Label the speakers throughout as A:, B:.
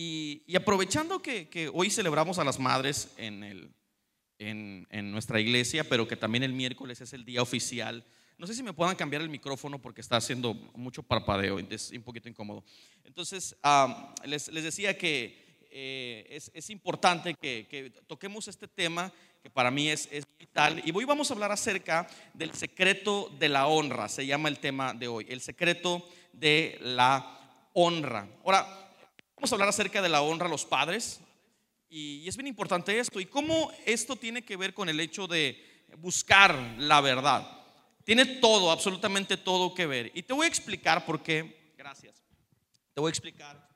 A: Y, aprovechando que, hoy celebramos a las madres en, el, en, en, nuestra iglesia, pero que también el miércoles es el día oficial, no sé si me puedan cambiar el micrófono porque está haciendo mucho parpadeo, es un poquito incómodo. Entonces, les, les, decía que eh, es, es, importante que, que, toquemos este tema que para mí es, es, vital. Y hoy vamos a hablar acerca del secreto de la honra, se llama el tema de hoy, el secreto de la honra. Ahora, Vamos a hablar acerca de la honra a los padres y es bien importante esto y cómo esto tiene que ver con el hecho de buscar la verdad. Tiene todo, absolutamente todo que ver. Y te voy a explicar por qué, gracias, te voy a explicar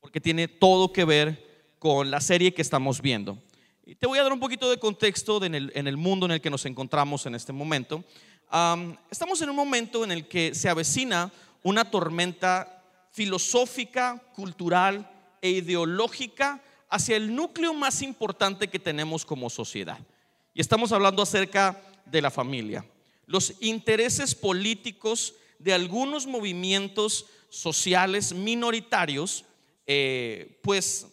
A: porque tiene todo que ver con la serie que estamos viendo. Y te voy a dar un poquito de contexto en, el, mundo en el que nos encontramos en este momento. estamos en un momento en el que se avecina una tormenta filosófica, cultural e ideológica hacia el núcleo más importante que tenemos como sociedad. Y estamos hablando acerca de la familia. Los intereses políticos de algunos movimientos sociales minoritarios, eh, pues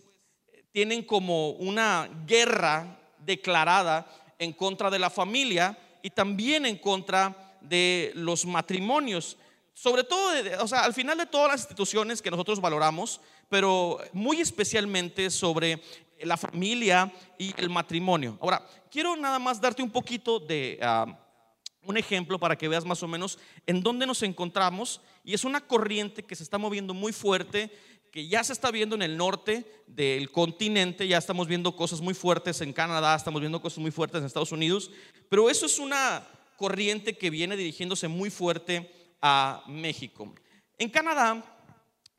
A: tienen como una guerra declarada en contra de la familia y también en contra de los matrimonios sobre todo, o sea, al final de todas las instituciones que nosotros valoramos, pero muy especialmente sobre la familia y el matrimonio. Ahora, quiero nada más darte un poquito de ah, un ejemplo para que veas más o menos en dónde nos encontramos. Y es una corriente que se está moviendo muy fuerte, que ya se está viendo en el norte del continente, ya estamos viendo cosas muy fuertes en Canadá, estamos viendo cosas muy fuertes en Estados Unidos, pero eso es una corriente que viene dirigiéndose muy fuerte a México. En Canadá,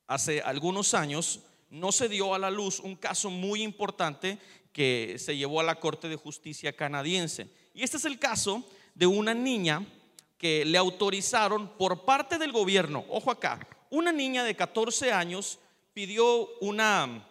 A: hace algunos años, no se dio a la luz un caso muy importante que se llevó a la Corte de Justicia canadiense. Y este es el caso de una niña que le autorizaron por parte del gobierno, ojo acá, una niña de 14 años pidió una,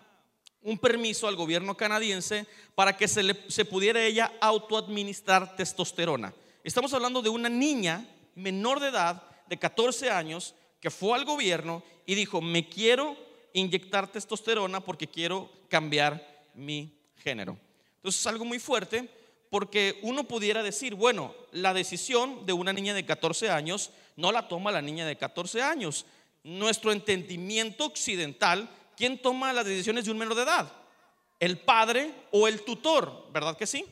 A: un permiso al gobierno canadiense para que se, le, se pudiera ella autoadministrar testosterona. Estamos hablando de una niña menor de edad de 14 años que fue al gobierno y dijo, me quiero inyectar testosterona porque quiero cambiar mi género. Entonces es algo muy fuerte porque uno pudiera decir, bueno, la decisión de una niña de 14 años no la toma la niña de 14 años. Nuestro entendimiento occidental, ¿quién toma las decisiones de un menor de edad? El padre o el tutor, ¿verdad que sí?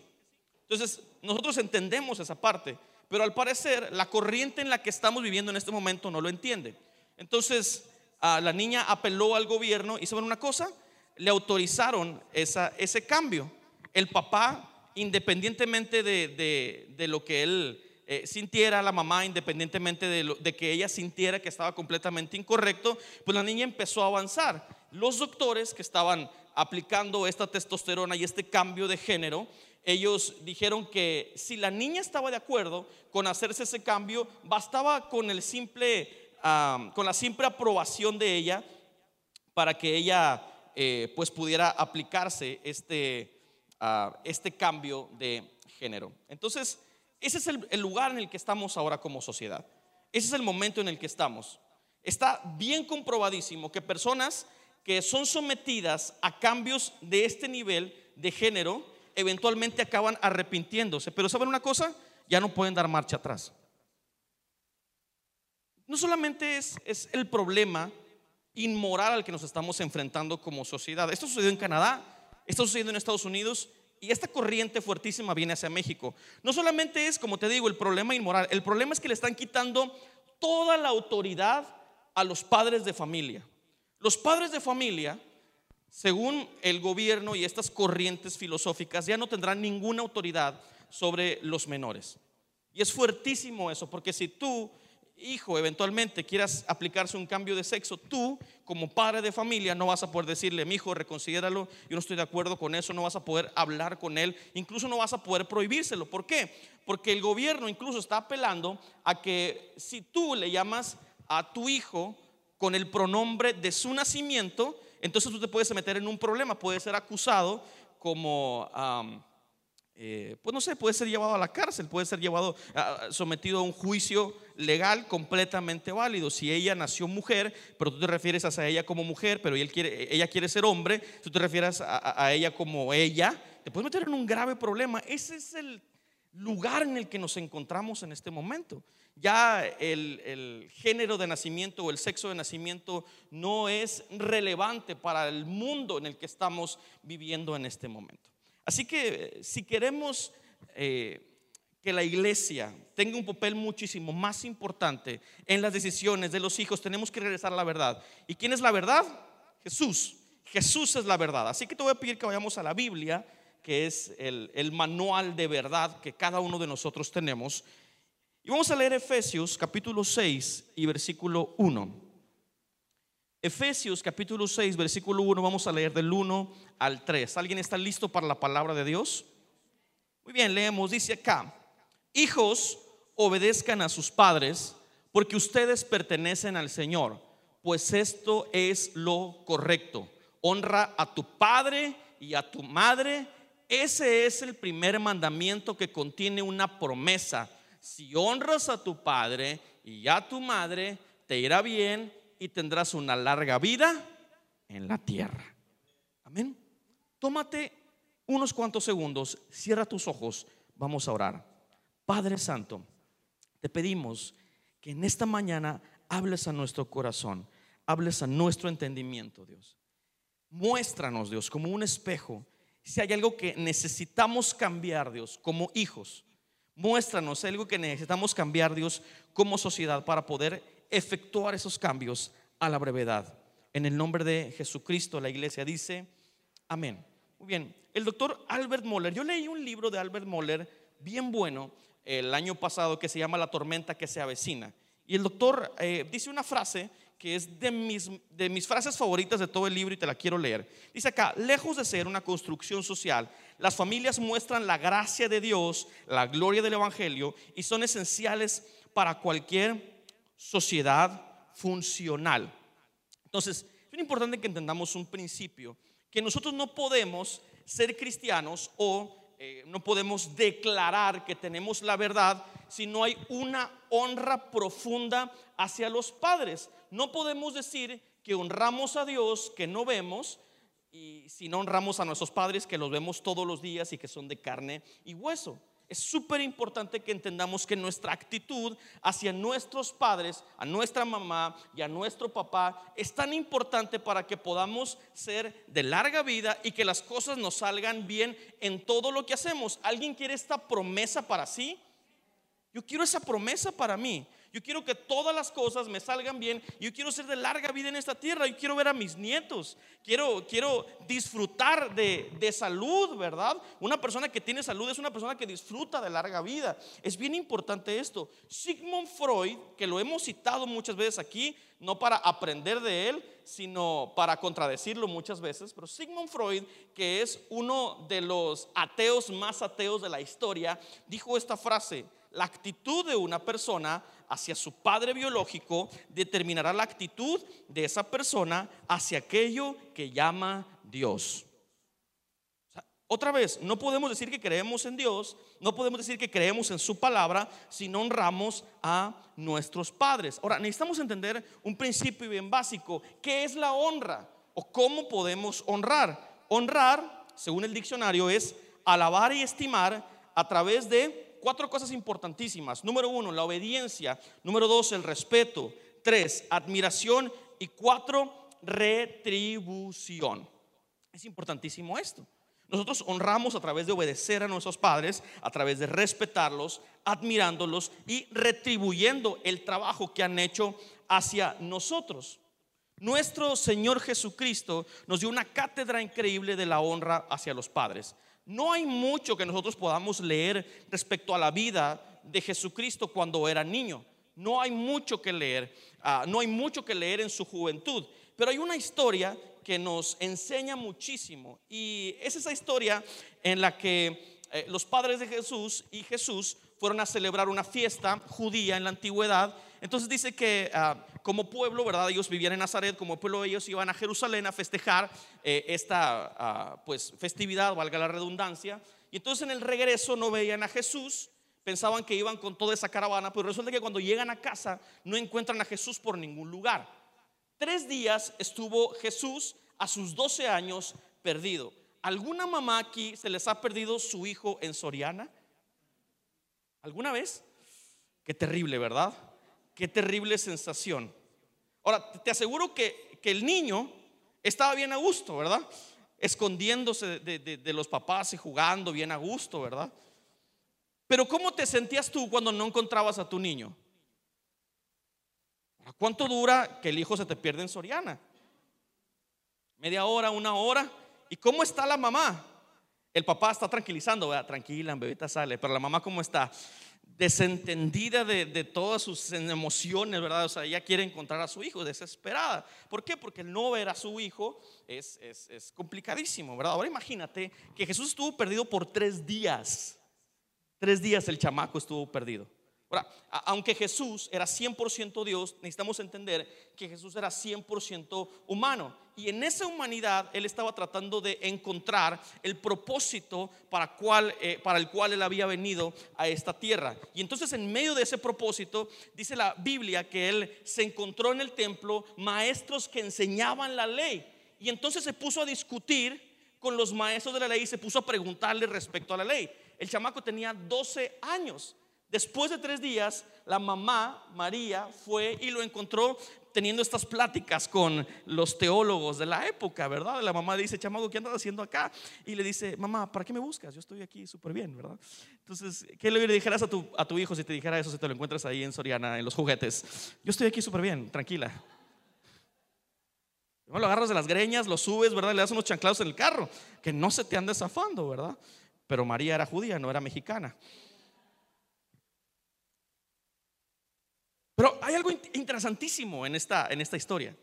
A: Entonces, nosotros entendemos esa parte. Pero al parecer la corriente en la que estamos viviendo en este momento no lo entiende. Entonces la niña apeló al gobierno y saben una cosa, le autorizaron esa, ese cambio. El papá, independientemente de, lo que él eh, sintiera, la mamá, independientemente de, de que ella sintiera que estaba completamente incorrecto, pues la niña empezó a avanzar. Los doctores que estaban aplicando esta testosterona y este cambio de género, ellos dijeron que si la niña estaba de acuerdo con hacerse ese cambio, bastaba con el simple, con la simple aprobación de ella para que ella eh, pues pudiera aplicarse este, ah, este cambio de género. Entonces, ese es el, el lugar en el que estamos ahora como sociedad. Ese es el momento en el que estamos. Está bien comprobadísimo que personas que son sometidas a cambios de este nivel de género, eventualmente acaban arrepintiéndose. Pero ¿saben una cosa? Ya no pueden dar marcha atrás. No solamente es, el problema inmoral al que nos estamos enfrentando como sociedad. Esto sucedió en Canadá, esto sucediendo en Estados Unidos y esta corriente fuertísima viene hacia México. No solamente es, como te digo, el problema inmoral, el problema es que le están quitando toda la autoridad a los padres de familia. Los padres de familia según el gobierno y estas corrientes filosóficas, ya no tendrán ninguna autoridad sobre los menores. Y es fuertísimo eso, porque si tú, hijo, eventualmente quieras aplicarse un cambio de sexo, tú, como padre de familia, no vas a poder decirle, mi hijo, reconsidéralo, yo no estoy de acuerdo con eso, no vas a poder hablar con él, incluso no vas a poder prohibírselo. ¿Por qué? Porque el gobierno incluso está apelando a que si tú le llamas a tu hijo con el pronombre de su nacimiento, entonces tú te puedes meter en un problema, puedes ser acusado como, eh, pues no sé, puede ser llevado a la cárcel, puede ser llevado, sometido a un juicio legal completamente válido. Si ella nació mujer, pero tú te refieres a ella como mujer, pero ella quiere, ella quiere ser hombre, tú te refieres a, a ella como ella, te puedes meter en un grave problema. Ese es el lugar en el que nos encontramos en este momento. Ya el, género de nacimiento o el sexo de nacimiento no es relevante para el mundo en el que estamos viviendo en este momento. Así que eh, si queremos eh, que la iglesia tenga un papel muchísimo más importante en las decisiones de los hijos, tenemos que regresar a la verdad. ¿Y quién es la verdad? Jesús. Jesús es la verdad. Así que te voy a pedir que vayamos a la Biblia, que es el manual de verdad que cada uno de nosotros tenemos. Y vamos a leer Efesios capítulo 6 y versículo 1. Efesios capítulo 6, versículo 1, vamos a leer del 1 al 3. ¿Alguien está listo para la palabra de Dios? Muy bien, leemos, dice acá, hijos, obedezcan a sus padres, porque ustedes pertenecen al Señor, pues esto es lo correcto. Honra a tu padre y a tu madre. Ese es el primer mandamiento que contiene una promesa. Si honras a tu padre y a tu madre, te irá bien y tendrás una larga vida en la tierra. Amén. Tómate unos cuantos segundos, cierra tus ojos, vamos a orar. Padre Santo, te pedimos que en esta mañana hables a nuestro corazón, hables a nuestro entendimiento, Dios. Muéstranos, Dios, como un espejo, si hay algo que necesitamos cambiar, Dios, como hijos. Muéstranos algo que necesitamos cambiar, Dios, como sociedad para poder efectuar esos cambios a la brevedad. En el nombre de Jesucristo, la iglesia dice, amén. Muy bien, el doctor Albert Moller, yo leí un libro de Albert Moller bien bueno el año pasado que se llama La tormenta que se avecina. Y el doctor eh, dice una frase que es de mis, de mis frases favoritas de todo el libro y te la quiero leer. Dice acá, lejos de ser una construcción social, las familias muestran la gracia de Dios, la gloria del Evangelio y son esenciales para cualquier sociedad funcional. Entonces, es importante que entendamos un principio, que nosotros no podemos ser cristianos o eh, no podemos declarar que tenemos la verdad si no hay una honra profunda hacia los padres. No podemos decir que honramos a Dios que no vemos y si no honramos a nuestros padres que los vemos todos los días y que son de carne y hueso. Es súper importante que entendamos que nuestra actitud hacia nuestros padres, a nuestra mamá y a nuestro papá es tan importante para que podamos ser de larga vida y que las cosas nos salgan bien en todo lo que hacemos. ¿Alguien quiere esta promesa para sí? Yo quiero esa promesa para mí. Yo quiero que todas las cosas me salgan bien. Yo quiero ser de larga vida en esta tierra. Yo quiero ver a mis nietos. Quiero, quiero disfrutar de, de salud, ¿verdad? Una persona que tiene salud es una persona que disfruta de larga vida. Es bien importante esto. Sigmund Freud, que lo hemos citado muchas veces aquí, no para aprender de él, sino para contradecirlo muchas veces, pero Sigmund Freud, que es uno de los ateos más ateos de la historia, dijo esta frase, la actitud de una persona hacia su padre biológico determinará la actitud de esa persona hacia aquello que llama Dios. otra vez, no podemos decir que creemos en Dios, no podemos decir que creemos en su palabra si no honramos a nuestros padres. Ahora, necesitamos entender un principio bien básico. ¿Qué es la honra? ¿O cómo podemos honrar? Honrar, según el diccionario, es alabar y estimar a través de cuatro cosas importantísimas. Número uno, la obediencia. Número dos, el respeto. Tres, admiración. Y cuatro, retribución. Es importantísimo esto. Nosotros honramos a través de obedecer a nuestros padres, a través de respetarlos, admirándolos y retribuyendo el trabajo que han hecho hacia nosotros. Nuestro Señor Jesucristo nos dio una cátedra increíble de la honra hacia los padres. No hay mucho que nosotros podamos leer respecto a la vida de Jesucristo cuando era niño. No hay mucho que leer, ah, no hay mucho que leer en su juventud, pero hay una historia que nos enseña muchísimo y es esa historia en la que eh, los padres de Jesús y Jesús fueron a celebrar una fiesta judía en la antigüedad. Entonces dice que ah, como pueblo, ¿verdad? Ellos vivían en Nazaret, como pueblo ellos iban a Jerusalén a festejar eh, esta ah, pues festividad, valga la redundancia. Y entonces en el regreso no veían a Jesús, pensaban que iban con toda esa caravana, pero resulta que cuando llegan a casa no encuentran a Jesús por ningún lugar. Tres días estuvo Jesús a sus 12 años perdido. ¿Alguna mamá aquí se les ha perdido su hijo en Soriana? ¿Alguna vez? Qué terrible, ¿verdad? Qué terrible sensación. Ahora, te aseguro que, que el niño estaba bien a gusto, ¿verdad? Escondiéndose de, de los papás y jugando bien a gusto, ¿verdad? Pero ¿cómo te sentías tú cuando no encontrabas a tu niño? ¿Cuánto dura que el hijo se te pierde en Soriana? Media hora, una hora. ¿Y cómo está la mamá? El papá está tranquilizando, ¿verdad? tranquila, bebita sale, pero la mamá cómo está? Desentendida de, todas sus emociones, ¿verdad? O sea, ella quiere encontrar a su hijo, desesperada. ¿Por qué? Porque el no ver a su hijo es, es complicadísimo, ¿verdad? Ahora imagínate que Jesús estuvo perdido por tres días. Tres días el chamaco estuvo perdido. Ahora, aunque Jesús era 100% Dios, necesitamos entender que Jesús era 100% humano. Y en esa humanidad Él estaba tratando de encontrar el propósito para, eh, para el cual Él había venido a esta tierra. Y entonces en medio de ese propósito, dice la Biblia que Él se encontró en el templo maestros que enseñaban la ley. Y entonces se puso a discutir con los maestros de la ley y se puso a preguntarle respecto a la ley. El chamaco tenía 12 años. Después de tres días, la mamá, María, fue y lo encontró teniendo estas pláticas con los teólogos de la época, ¿verdad? La mamá dice, chamago, ¿qué andas haciendo acá? Y le dice, mamá, ¿para qué me buscas? Yo estoy aquí súper bien, ¿verdad? Entonces, ¿qué le dijeras a tu, a tu hijo si te dijera eso, si te lo encuentras ahí en Soriana, en los juguetes? Yo estoy aquí súper bien, tranquila. lo agarras de las greñas, lo subes, ¿verdad? Le das unos chanclados en el carro, que no se te ande zafando, ¿verdad? Pero María era judía, no era mexicana. Pero hay algo interesantísimo en esta, en esta historia.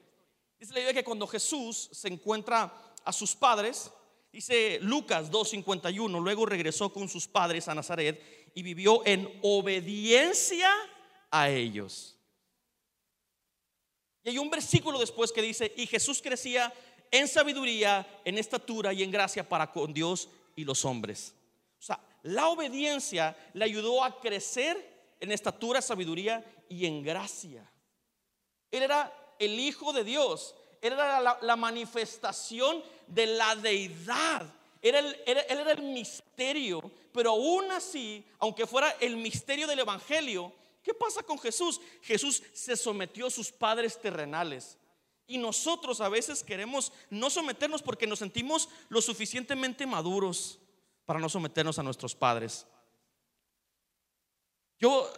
A: Dice la idea que cuando Jesús se encuentra a sus padres, dice Lucas 2.51, luego regresó con sus padres a Nazaret y vivió en obediencia a ellos. Y hay un versículo después que dice, y Jesús crecía en sabiduría, en estatura y en gracia para con Dios y los hombres. O sea, la obediencia le ayudó a crecer en estatura, sabiduría y en gracia. Él era el Hijo de Dios. Él era la, manifestación de la deidad. Era él era el misterio. Pero aún así, aunque fuera el misterio del Evangelio, ¿qué pasa con Jesús? Jesús se sometió a sus padres terrenales. Y nosotros a veces queremos no someternos porque nos sentimos lo suficientemente maduros para no someternos a nuestros padres. Yo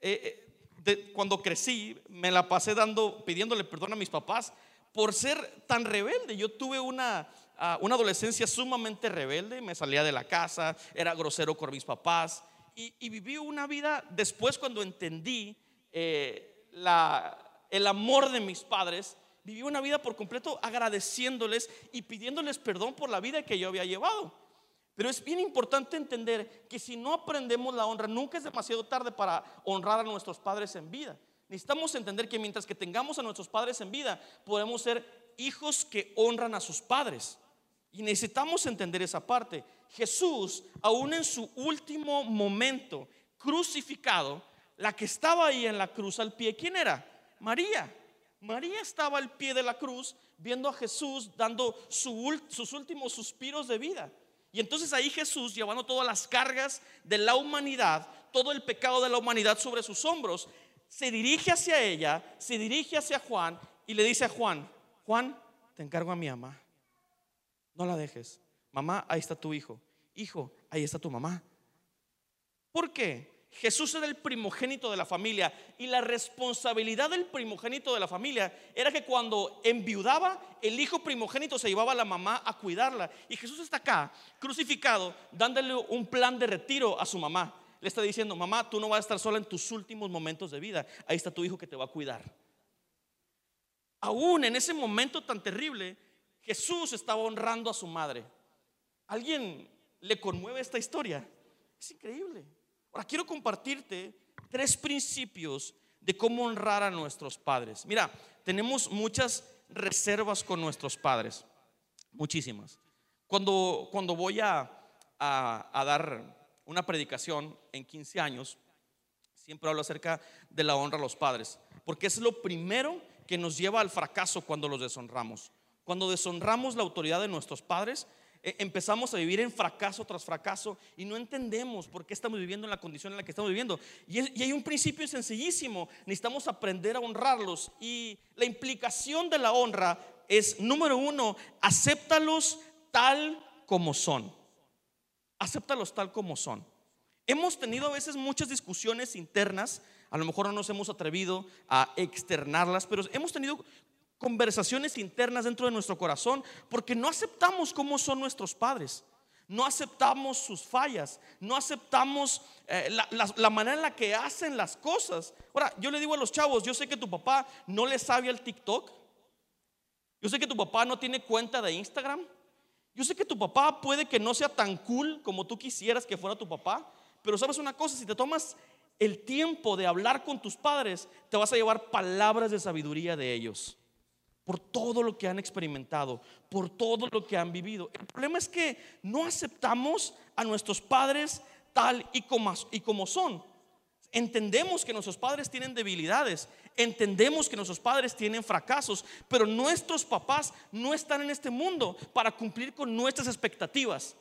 A: eh, eh, cuando crecí, me la pasé dando, pidiéndole perdón a mis papás por ser tan rebelde. Yo tuve una, ah, una adolescencia sumamente rebelde, me salía de la casa, era grosero con mis papás y, viví una vida después cuando entendí eh, la, el amor de mis padres, viví una vida por completo agradeciéndoles y pidiéndoles perdón por la vida que yo había llevado. Pero es bien importante entender que si no aprendemos la honra, nunca es demasiado tarde para honrar a nuestros padres en vida. Necesitamos entender que mientras que tengamos a nuestros padres en vida, podemos ser hijos que honran a sus padres. Y necesitamos entender esa parte. Jesús, aún en su último momento crucificado, la que estaba ahí en la cruz al pie, ¿quién era? María. María estaba al pie de la cruz viendo a Jesús dando sus últimos suspiros de vida. Y entonces ahí Jesús, llevando todas las cargas de la humanidad, todo el pecado de la humanidad sobre sus hombros, se dirige hacia ella, se dirige hacia Juan y le dice a Juan, Juan, te encargo a mi mamá, no la dejes. Mamá, ahí está tu hijo. Hijo, ahí está tu mamá. ¿Por qué? Jesús era el primogénito de la familia y la responsabilidad del primogénito de la familia era que cuando enviudaba, el hijo primogénito se llevaba a la mamá a cuidarla. Y Jesús está acá, crucificado, dándole un plan de retiro a su mamá. Le está diciendo, mamá, tú no vas a estar sola en tus últimos momentos de vida. Ahí está tu hijo que te va a cuidar. Aún en ese momento tan terrible, Jesús estaba honrando a su madre. ¿Alguien le conmueve esta historia? Es increíble. Ahora quiero compartirte tres principios de cómo honrar a nuestros padres. Mira, tenemos muchas reservas con nuestros padres, muchísimas. Cuando, cuando voy a, a, a dar una predicación en 15 años, siempre hablo acerca de la honra a los padres, porque es lo primero que nos lleva al fracaso cuando los deshonramos. Cuando deshonramos la autoridad de nuestros padres, empezamos a vivir en fracaso tras fracaso y no entendemos por qué estamos viviendo en la condición en la que estamos viviendo. Y, y, hay un principio sencillísimo, necesitamos aprender a honrarlos y la implicación de la honra es, número uno, acéptalos tal como son. Acéptalos tal como son. Hemos tenido a veces muchas discusiones internas, a lo mejor no nos hemos atrevido a externarlas, pero hemos tenido conversaciones internas dentro de nuestro corazón porque no aceptamos cómo son nuestros padres. No aceptamos sus fallas, no aceptamos eh, la, la, manera en la que hacen las cosas. Ahora, yo le digo a los chavos, yo sé que tu papá no le sabe al TikTok, yo sé que tu papá no tiene cuenta de Instagram, yo sé que tu papá puede que no sea tan cool como tú quisieras que fuera tu papá, pero sabes una cosa, si te tomas el tiempo de hablar con tus padres, te vas a llevar palabras de sabiduría de ellos por todo lo que han experimentado, por todo lo que han vivido. El problema es que no aceptamos a nuestros padres tal y como, y como son. Entendemos que nuestros padres tienen debilidades, entendemos que nuestros padres tienen fracasos, pero nuestros papás no están en este mundo para cumplir con nuestras expectativas.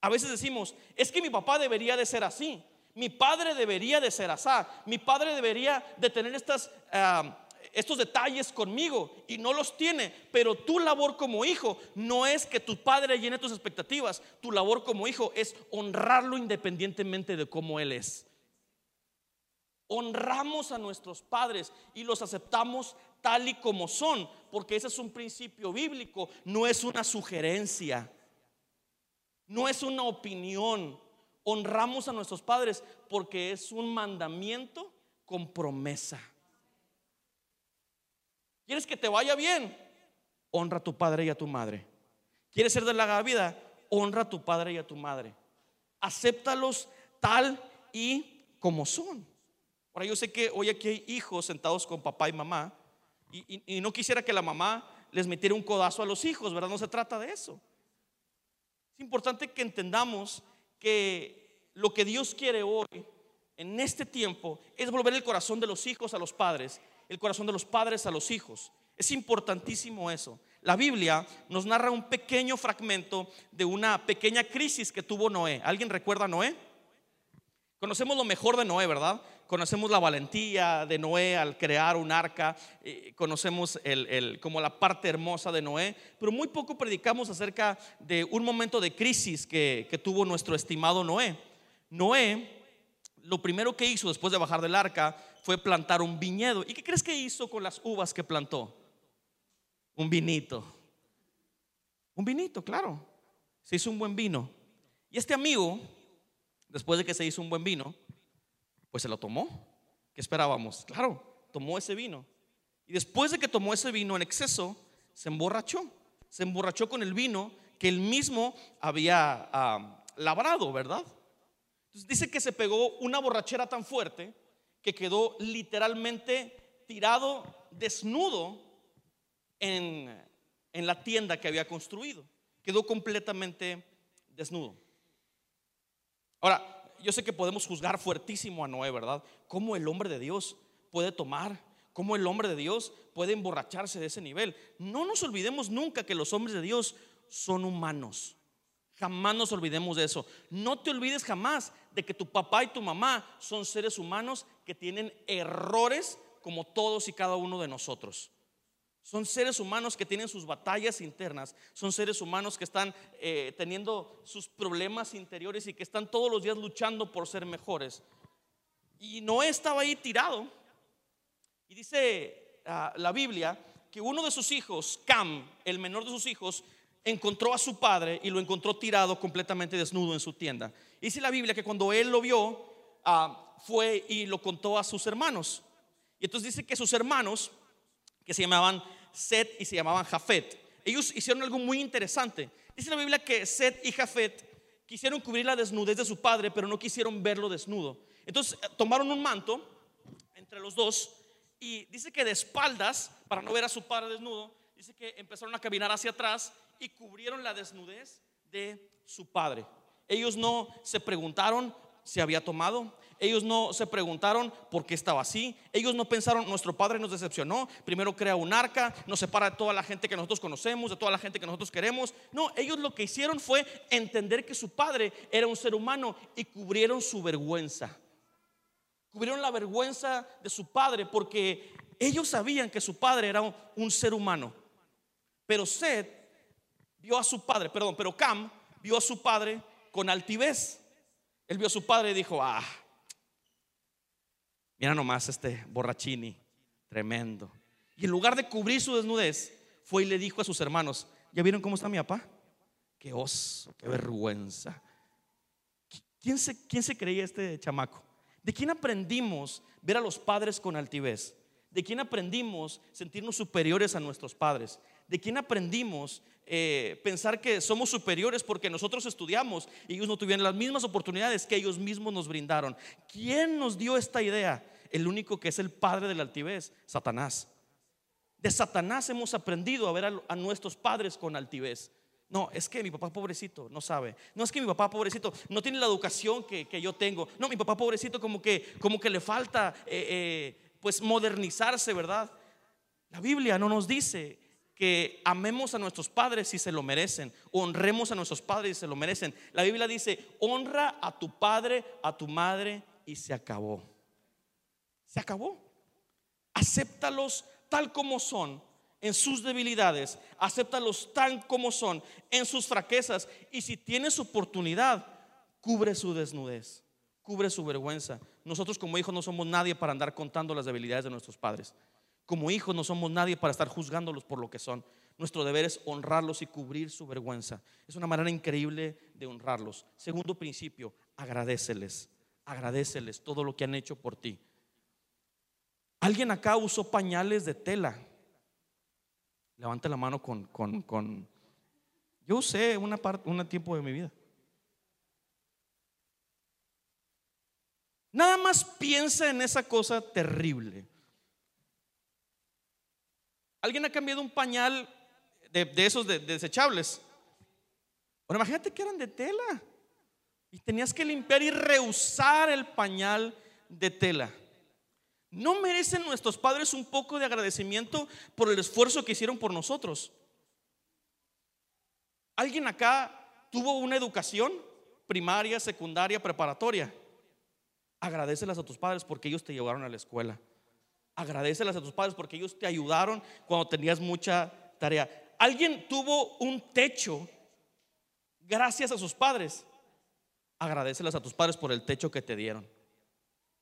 A: A veces decimos, es que mi papá debería de ser así, mi padre debería de ser así, mi padre debería de tener estas... Ah, estos detalles conmigo y no los tiene, pero tu labor como hijo no es que tu padre llene tus expectativas, tu labor como hijo es honrarlo independientemente de cómo él es. Honramos a nuestros padres y los aceptamos tal y como son, porque ese es un principio bíblico, no es una sugerencia, no es una opinión. Honramos a nuestros padres porque es un mandamiento con promesa. ¿Quieres que te vaya bien? Honra a tu padre y a tu madre. ¿Quieres ser de la vida? Honra a tu padre y a tu madre. Acéptalos tal y como son. Ahora yo sé que hoy aquí hay hijos sentados con papá y mamá y, y no quisiera que la mamá les metiera un codazo a los hijos, ¿verdad? No se trata de eso. Es importante que entendamos que lo que Dios quiere hoy, en este tiempo, es volver el corazón de los hijos a los padres el corazón de los padres a los hijos. Es importantísimo eso. La Biblia nos narra un pequeño fragmento de una pequeña crisis que tuvo Noé. ¿Alguien recuerda a Noé? Conocemos lo mejor de Noé, ¿verdad? Conocemos la valentía de Noé al crear un arca, eh, conocemos el, como la parte hermosa de Noé, pero muy poco predicamos acerca de un momento de crisis que, que tuvo nuestro estimado Noé. Noé, lo primero que hizo después de bajar del arca fue plantar un viñedo. ¿Y qué crees que hizo con las uvas que plantó? Un vinito. Un vinito, claro. Se hizo un buen vino. Y este amigo, después de que se hizo un buen vino, pues se lo tomó. ¿Qué esperábamos? Claro, tomó ese vino. Y después de que tomó ese vino en exceso, se emborrachó. Se emborrachó con el vino que él mismo había ah, labrado, ¿verdad? Entonces dice que se pegó una borrachera tan fuerte que quedó literalmente tirado desnudo en, en la tienda que había construido. Quedó completamente desnudo. Ahora, yo sé que podemos juzgar fuertísimo a Noé, ¿verdad? ¿Cómo el hombre de Dios puede tomar? ¿Cómo el hombre de Dios puede emborracharse de ese nivel? No nos olvidemos nunca que los hombres de Dios son humanos. Jamás nos olvidemos de eso. No te olvides jamás de que tu papá y tu mamá son seres humanos que tienen errores como todos y cada uno de nosotros. Son seres humanos que tienen sus batallas internas, son seres humanos que están eh, teniendo sus problemas interiores y que están todos los días luchando por ser mejores. Y Noé estaba ahí tirado. Y dice ah, la Biblia que uno de sus hijos, Cam, el menor de sus hijos, encontró a su padre y lo encontró tirado completamente desnudo en su tienda. Dice la Biblia que cuando él lo vio, ah, fue y lo contó a sus hermanos. Y entonces dice que sus hermanos, que se llamaban Seth y se llamaban Jafet, ellos hicieron algo muy interesante. Dice la Biblia que Seth y Jafet quisieron cubrir la desnudez de su padre, pero no quisieron verlo desnudo. Entonces eh, tomaron un manto entre los dos y dice que de espaldas, para no ver a su padre desnudo, dice que empezaron a caminar hacia atrás y cubrieron la desnudez de su padre. Ellos no se preguntaron si había tomado. Ellos no se preguntaron por qué estaba así. Ellos no pensaron, nuestro padre nos decepcionó. Primero crea un arca, nos separa de toda la gente que nosotros conocemos, de toda la gente que nosotros queremos. No, ellos lo que hicieron fue entender que su padre era un ser humano y cubrieron su vergüenza. Cubrieron la vergüenza de su padre porque ellos sabían que su padre era un, ser humano. Pero Seth vio a su padre, perdón, pero Cam vio a su padre con altivez. Él vio a su padre y dijo, ah, Mira nomás este borrachini, tremendo. Y en lugar de cubrir su desnudez, fue y le dijo a sus hermanos, ¿ya vieron cómo está mi papá? Qué oso, qué vergüenza. ¿Quién se, quién se creía este chamaco? ¿De quién aprendimos ver a los padres con altivez? ¿De quién aprendimos sentirnos superiores a nuestros padres? ¿De quién aprendimos eh, pensar que somos superiores porque nosotros estudiamos y ellos no tuvieron las mismas oportunidades que ellos mismos nos brindaron? ¿Quién nos dio esta idea? el único que es el padre de la altivez, Satanás. De Satanás hemos aprendido a ver a, nuestros padres con altivez. No, es que mi papá pobrecito no sabe. No es que mi papá pobrecito no tiene la educación que, yo tengo. No, mi papá pobrecito como que, como que le falta eh, eh, pues modernizarse, ¿verdad? La Biblia no nos dice que amemos a nuestros padres si se lo merecen, honremos a nuestros padres si se lo merecen. La Biblia dice, honra a tu padre, a tu madre y se acabó. Se acabó. Acéptalos tal como son en sus debilidades, acéptalos tal como son en sus fraquezas y si tienes oportunidad, cubre su desnudez, cubre su vergüenza. Nosotros como hijos no somos nadie para andar contando las debilidades de nuestros padres. Como hijos no somos nadie para estar juzgándolos por lo que son. Nuestro deber es honrarlos y cubrir su vergüenza. Es una manera increíble de honrarlos. Segundo principio, agradeceles. Agradeceles todo lo que han hecho por ti. ¿Alguien acá usó pañales de tela? Levante la mano con, con, con... Yo usé una parte, un tiempo de mi vida. Nada más piensa en esa cosa terrible. ¿Alguien ha cambiado un pañal de, esos desechables? Bueno, imagínate que eran de tela. Y tenías que limpiar y reusar el pañal de tela. ¿No merecen nuestros padres un poco de agradecimiento por el esfuerzo que hicieron por nosotros? ¿Alguien acá tuvo una educación primaria, secundaria, preparatoria? Agradecelas a tus padres porque ellos te llevaron a la escuela. Agradecelas a tus padres porque ellos te ayudaron cuando tenías mucha tarea. ¿Alguien tuvo un techo gracias a sus padres? Agradecelas a tus padres por el techo que te dieron.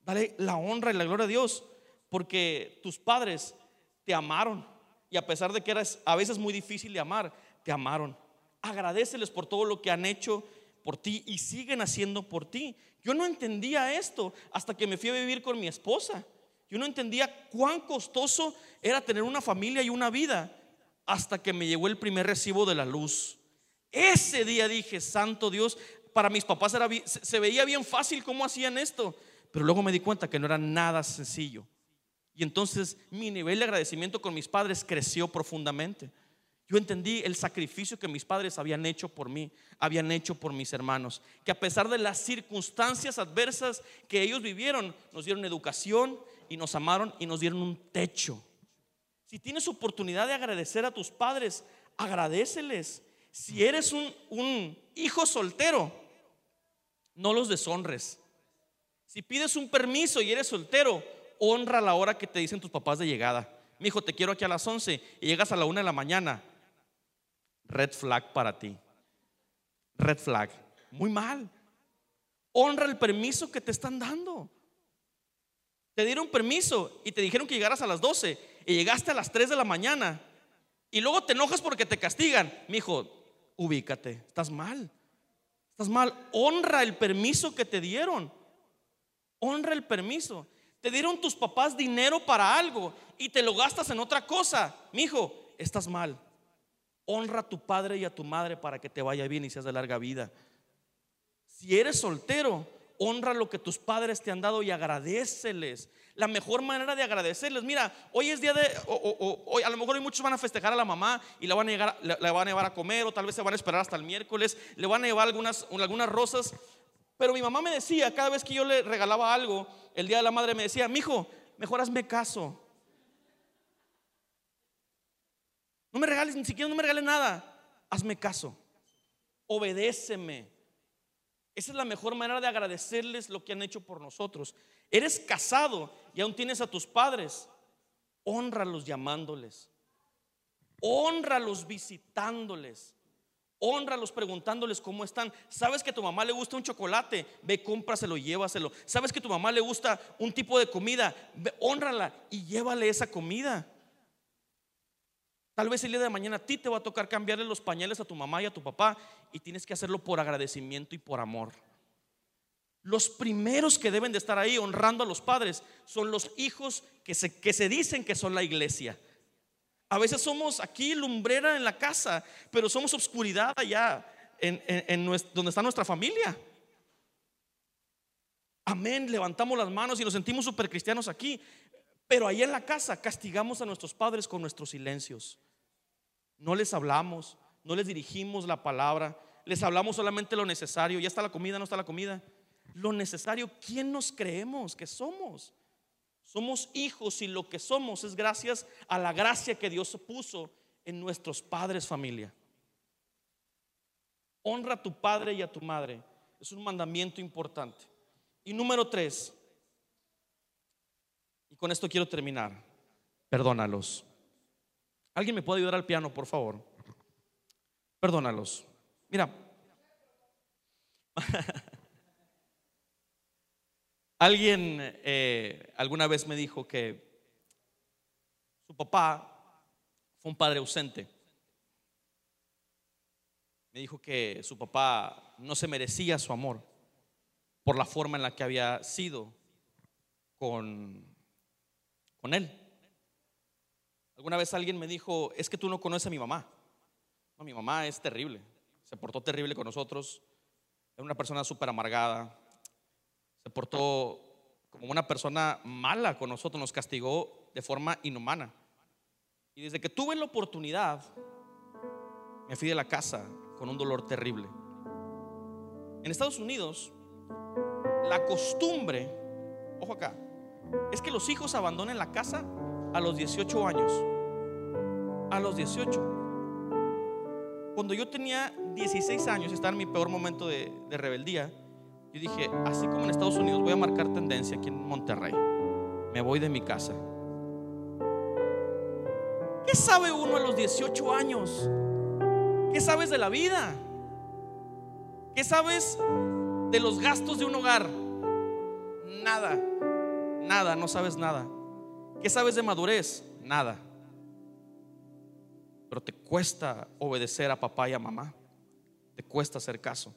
A: Dale la honra y la gloria a Dios, porque tus padres te amaron. Y a pesar de que eras a veces muy difícil de amar, te amaron. Agradeceles por todo lo que han hecho por ti y siguen haciendo por ti. Yo no entendía esto hasta que me fui a vivir con mi esposa. Yo no entendía cuán costoso era tener una familia y una vida hasta que me llegó el primer recibo de la luz. Ese día dije, Santo Dios, para mis papás se veía bien fácil cómo hacían esto. Pero luego me di cuenta que no era nada sencillo. Y entonces mi nivel de agradecimiento con mis padres creció profundamente. Yo entendí el sacrificio que mis padres habían hecho por mí, habían hecho por mis hermanos. Que a pesar de las circunstancias adversas que ellos vivieron, nos dieron educación y nos amaron y nos dieron un techo. Si tienes oportunidad de agradecer a tus padres, agradeceles. Si eres un, un hijo soltero, no los deshonres. Si pides un permiso y eres soltero, honra la hora que te dicen tus papás de llegada. Mi hijo, te quiero aquí a las 11 y llegas a la 1 de la mañana. Red flag para ti. Red flag. Muy mal. Honra el permiso que te están dando. Te dieron permiso y te dijeron que llegaras a las 12 y llegaste a las 3 de la mañana. Y luego te enojas porque te castigan. Mi hijo, ubícate. Estás mal. Estás mal. Honra el permiso que te dieron. Honra el permiso. Te dieron tus papás dinero para algo y te lo gastas en otra cosa. Mi hijo, estás mal. Honra a tu padre y a tu madre para que te vaya bien y seas de larga vida. Si eres soltero, honra lo que tus padres te han dado y agradeceles. La mejor manera de agradecerles, mira, hoy es día de, hoy, a lo mejor hoy muchos van a festejar a la mamá y la van a, la, van a llevar a comer o tal vez se van a esperar hasta el miércoles, le van a llevar algunas, algunas rosas. Pero mi mamá me decía, cada vez que yo le regalaba algo, el día de la madre me decía, mi hijo, mejor hazme caso. No me regales, ni siquiera no me regales nada. Hazme caso. Obedéceme. Esa es la mejor manera de agradecerles lo que han hecho por nosotros. Eres casado y aún tienes a tus padres. Honralos llamándoles. Honralos visitándoles. Honralos preguntándoles cómo están. Sabes que a tu mamá le gusta un chocolate, ve, cómpraselo, llévaselo. Sabes que a tu mamá le gusta un tipo de comida, ve, honrala y llévale esa comida. Tal vez el día de mañana a ti te va a tocar cambiarle los pañales a tu mamá y a tu papá y tienes que hacerlo por agradecimiento y por amor. Los primeros que deben de estar ahí honrando a los padres son los hijos que se, que se dicen que son la iglesia. A veces somos aquí lumbrera en la casa, pero somos obscuridad allá en, donde está nuestra familia. Amén, levantamos las manos y nos sentimos super cristianos aquí, pero ahí en la casa castigamos a nuestros padres con nuestros silencios. No les hablamos, no les dirigimos la palabra, les hablamos solamente lo necesario. Ya está la comida, no está la comida. Lo necesario, ¿quién nos creemos que somos? Somos hijos y lo que somos es gracias a la gracia que Dios puso en nuestros padres familia. Honra a tu padre y a tu madre. Es un mandamiento importante. Y número tres, y con esto quiero terminar, perdónalos. ¿Alguien me puede ayudar al piano, por favor? Perdónalos. Mira. Alguien eh, alguna vez me dijo que su papá fue un padre ausente. Me dijo que su papá no se merecía su amor por la forma en la que había sido con, con él. Alguna vez alguien me dijo, es que tú no conoces a mi mamá. No, mi mamá es terrible. Se portó terrible con nosotros. Era una persona súper amargada. Se portó como una persona mala con nosotros. Nos castigó de forma inhumana. Y desde que tuve la oportunidad, me fui de la casa con un dolor terrible. En Estados Unidos, la costumbre, ojo acá, es que los hijos abandonen la casa a los 18 años. A los 18. Cuando yo tenía 16 años, estaba en mi peor momento de, rebeldía, yo dije, así como en Estados Unidos voy a marcar tendencia aquí en Monterrey. Me voy de mi casa. ¿Qué sabe uno a los 18 años? ¿Qué sabes de la vida? ¿Qué sabes de los gastos de un hogar? Nada, nada, no sabes nada. ¿Qué sabes de madurez? Nada. Pero te cuesta obedecer a papá y a mamá. Te cuesta hacer caso.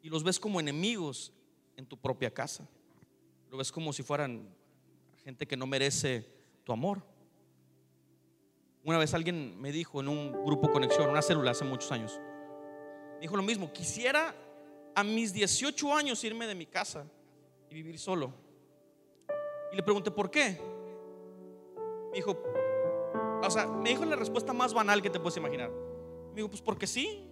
A: Y los ves como enemigos en tu propia casa. Lo ves como si fueran gente que no merece tu amor. Una vez alguien me dijo en un grupo conexión, una célula hace muchos años, dijo lo mismo, quisiera a mis 18 años irme de mi casa y vivir solo y le pregunté, ¿por qué? Me dijo, o sea, me dijo la respuesta más banal que te puedes imaginar. Me dijo, pues porque sí.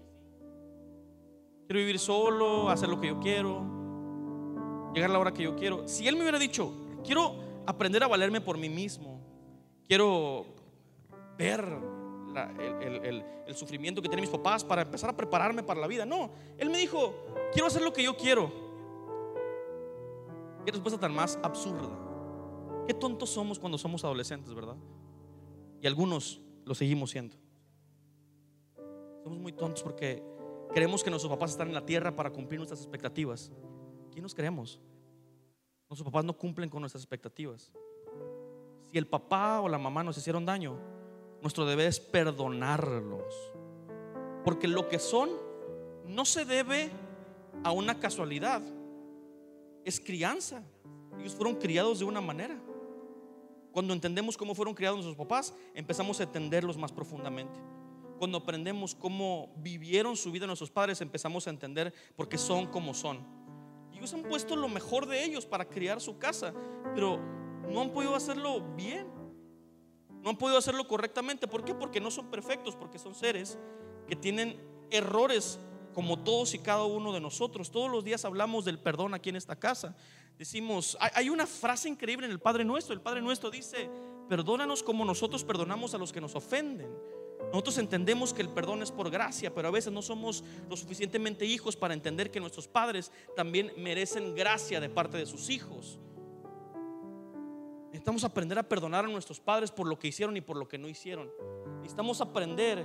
A: Quiero vivir solo, hacer lo que yo quiero, llegar a la hora que yo quiero. Si él me hubiera dicho, quiero aprender a valerme por mí mismo, quiero ver el, el, sufrimiento que tienen mis papás para empezar a prepararme para la vida. No, él me dijo, quiero hacer lo que yo quiero. Qué respuesta tan más absurda. Qué tontos somos cuando somos adolescentes, ¿verdad? Algunos lo seguimos siendo. Somos muy tontos porque creemos que nuestros papás están en la tierra para cumplir nuestras expectativas. ¿Quién nos creemos? Nuestros papás no cumplen con nuestras expectativas. Si el papá o la mamá nos hicieron daño, nuestro deber es perdonarlos. Porque lo que son no se debe a una casualidad, es crianza. Ellos fueron criados de una manera. Cuando entendemos cómo fueron criados nuestros papás, empezamos a entenderlos más profundamente. Cuando aprendemos cómo vivieron su vida nuestros padres, empezamos a entender por qué son como son. Ellos han puesto lo mejor de ellos para criar su casa, pero no han podido hacerlo bien. No han podido hacerlo correctamente. ¿Por qué? Porque no son perfectos, porque son seres que tienen errores como todos y cada uno de nosotros. Todos los días hablamos del perdón aquí en esta casa. Decimos, hay una frase increíble en el Padre Nuestro. El Padre Nuestro dice, perdónanos como nosotros perdonamos a los que nos ofenden. Nosotros entendemos que el perdón es por gracia, pero a veces no somos lo suficientemente hijos para entender que nuestros padres también merecen gracia de parte de sus hijos. Necesitamos aprender a perdonar a nuestros padres por lo que hicieron y por lo que no hicieron. Necesitamos aprender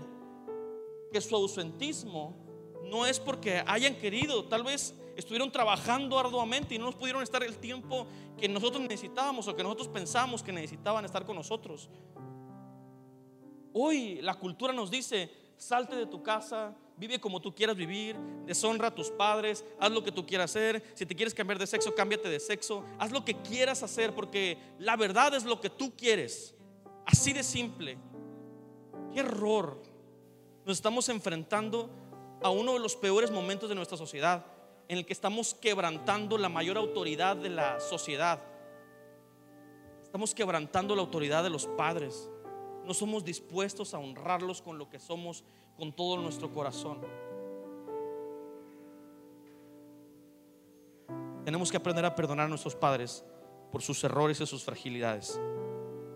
A: que su ausentismo no es porque hayan querido, tal vez estuvieron trabajando arduamente y no nos pudieron estar el tiempo que nosotros necesitábamos o que nosotros pensamos que necesitaban estar con nosotros. Hoy la cultura nos dice, salte de tu casa, vive como tú quieras vivir, deshonra a tus padres, haz lo que tú quieras hacer, si te quieres cambiar de sexo, cámbiate de sexo, haz lo que quieras hacer porque la verdad es lo que tú quieres. Así de simple. Qué error. Nos estamos enfrentando a uno de los peores momentos de nuestra sociedad, en el que estamos quebrantando la mayor autoridad de la sociedad. Estamos quebrantando la autoridad de los padres no somos dispuestos a honrarlos con lo que somos, con todo nuestro corazón. Tenemos que aprender a perdonar a nuestros padres por sus errores y sus fragilidades.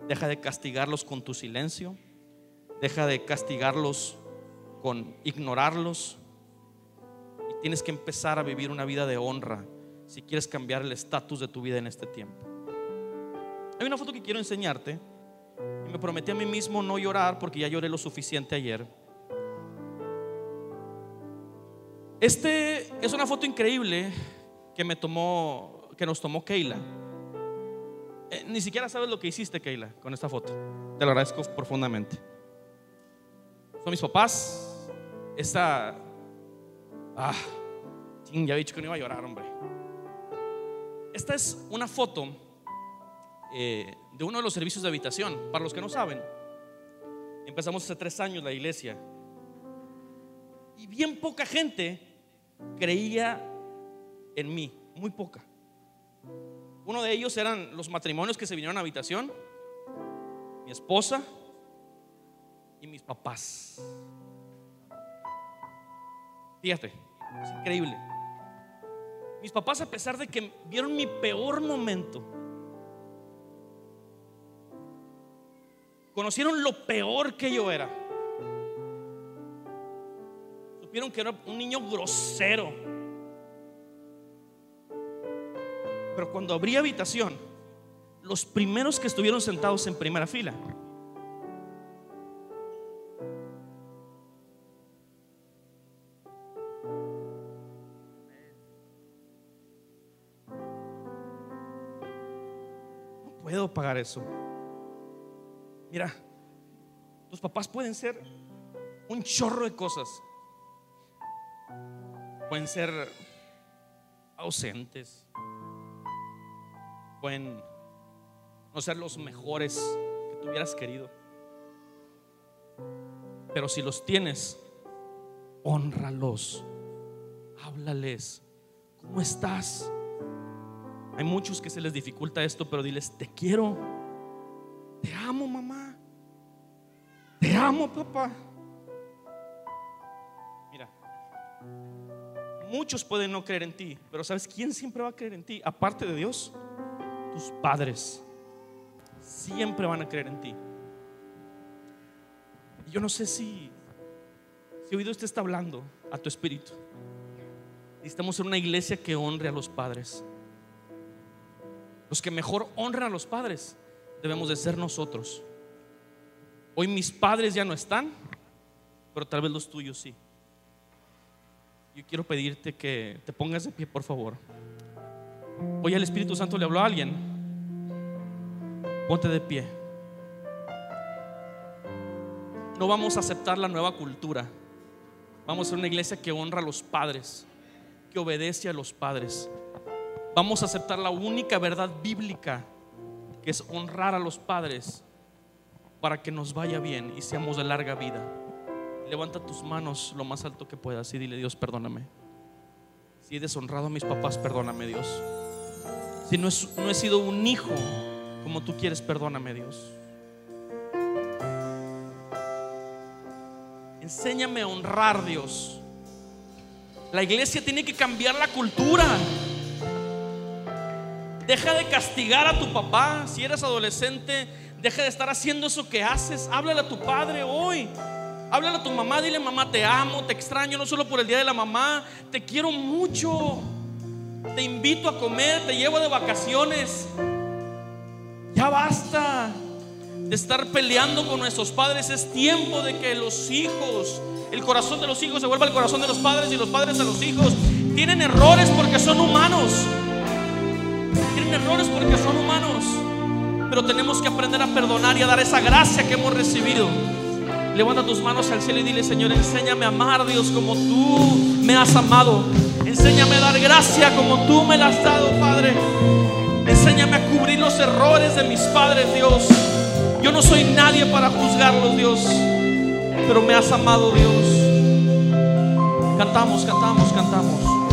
A: Deja de castigarlos con tu silencio. Deja de castigarlos con ignorarlos. Tienes que empezar a vivir una vida de honra si quieres cambiar el estatus de tu vida en este tiempo. Hay una foto que quiero enseñarte y me prometí a mí mismo no llorar porque ya lloré lo suficiente ayer. Este es una foto increíble que me tomó, que nos tomó Keila. Eh, ni siquiera sabes lo que hiciste, Keila, con esta foto. Te lo agradezco profundamente. Son mis papás. Esta. Ah, ya he dicho que no iba a llorar, hombre. Esta es una foto eh, de uno de los servicios de habitación. Para los que no saben, empezamos hace tres años la iglesia. Y bien poca gente creía en mí, muy poca. Uno de ellos eran los matrimonios que se vinieron a habitación, mi esposa y mis papás. Fíjate, es increíble. Mis papás, a pesar de que vieron mi peor momento, Conocieron lo peor que yo era. Supieron que era un niño grosero. Pero cuando abrí habitación, los primeros que estuvieron sentados en primera fila puedo pagar eso. Mira, tus papás pueden ser un chorro de cosas. Pueden ser ausentes. Pueden no ser los mejores que tú hubieras querido. Pero si los tienes, honralos. Háblales. ¿Cómo estás? Hay muchos que se les dificulta esto, pero diles, te quiero. Te amo, mamá. Te amo, papá. Mira, muchos pueden no creer en ti, pero ¿sabes quién siempre va a creer en ti? Aparte de Dios, tus padres siempre van a creer en ti. Yo no sé si, si oído usted está hablando a tu espíritu. Necesitamos ser una iglesia que honre a los padres. Los que mejor honran a los padres debemos de ser nosotros. Hoy mis padres ya no están, pero tal vez los tuyos sí. Yo quiero pedirte que te pongas de pie, por favor. Hoy el Espíritu Santo le habló a alguien. Ponte de pie. No vamos a aceptar la nueva cultura. Vamos a ser una iglesia que honra a los padres, que obedece a los padres. Vamos a aceptar la única verdad bíblica que es honrar a los padres para que nos vaya bien y seamos de larga vida. Levanta tus manos lo más alto que puedas y dile, Dios, perdóname. Si he deshonrado a mis papás, perdóname Dios. Si no, he sido un hijo como tú quieres, perdóname Dios. Enséñame a honrar Dios. La iglesia tiene que cambiar la cultura. Deja de castigar a tu papá. Si eres adolescente, deja de estar haciendo eso que haces. Háblale a tu padre hoy. Háblale a tu mamá. Dile, mamá, te amo, te extraño, no solo por el día de la mamá. Te quiero mucho. Te invito a comer, te llevo de vacaciones. Ya basta de estar peleando con nuestros padres. Es tiempo de que los hijos, el corazón de los hijos se vuelva el corazón de los padres y los padres de los hijos. Tienen errores porque son humanos. Tienen errores porque son humanos. Pero tenemos que aprender a perdonar y a dar esa gracia que hemos recibido. Levanta tus manos al cielo y dile, Señor, enséñame a amar, Dios, como tú me has amado. Enséñame a dar gracia como tú me la has dado, Padre. Enséñame a cubrir los errores de mis padres, Dios. Yo no soy nadie para juzgarlos, Dios. Pero me has amado, Dios. Cantamos, cantamos, cantamos.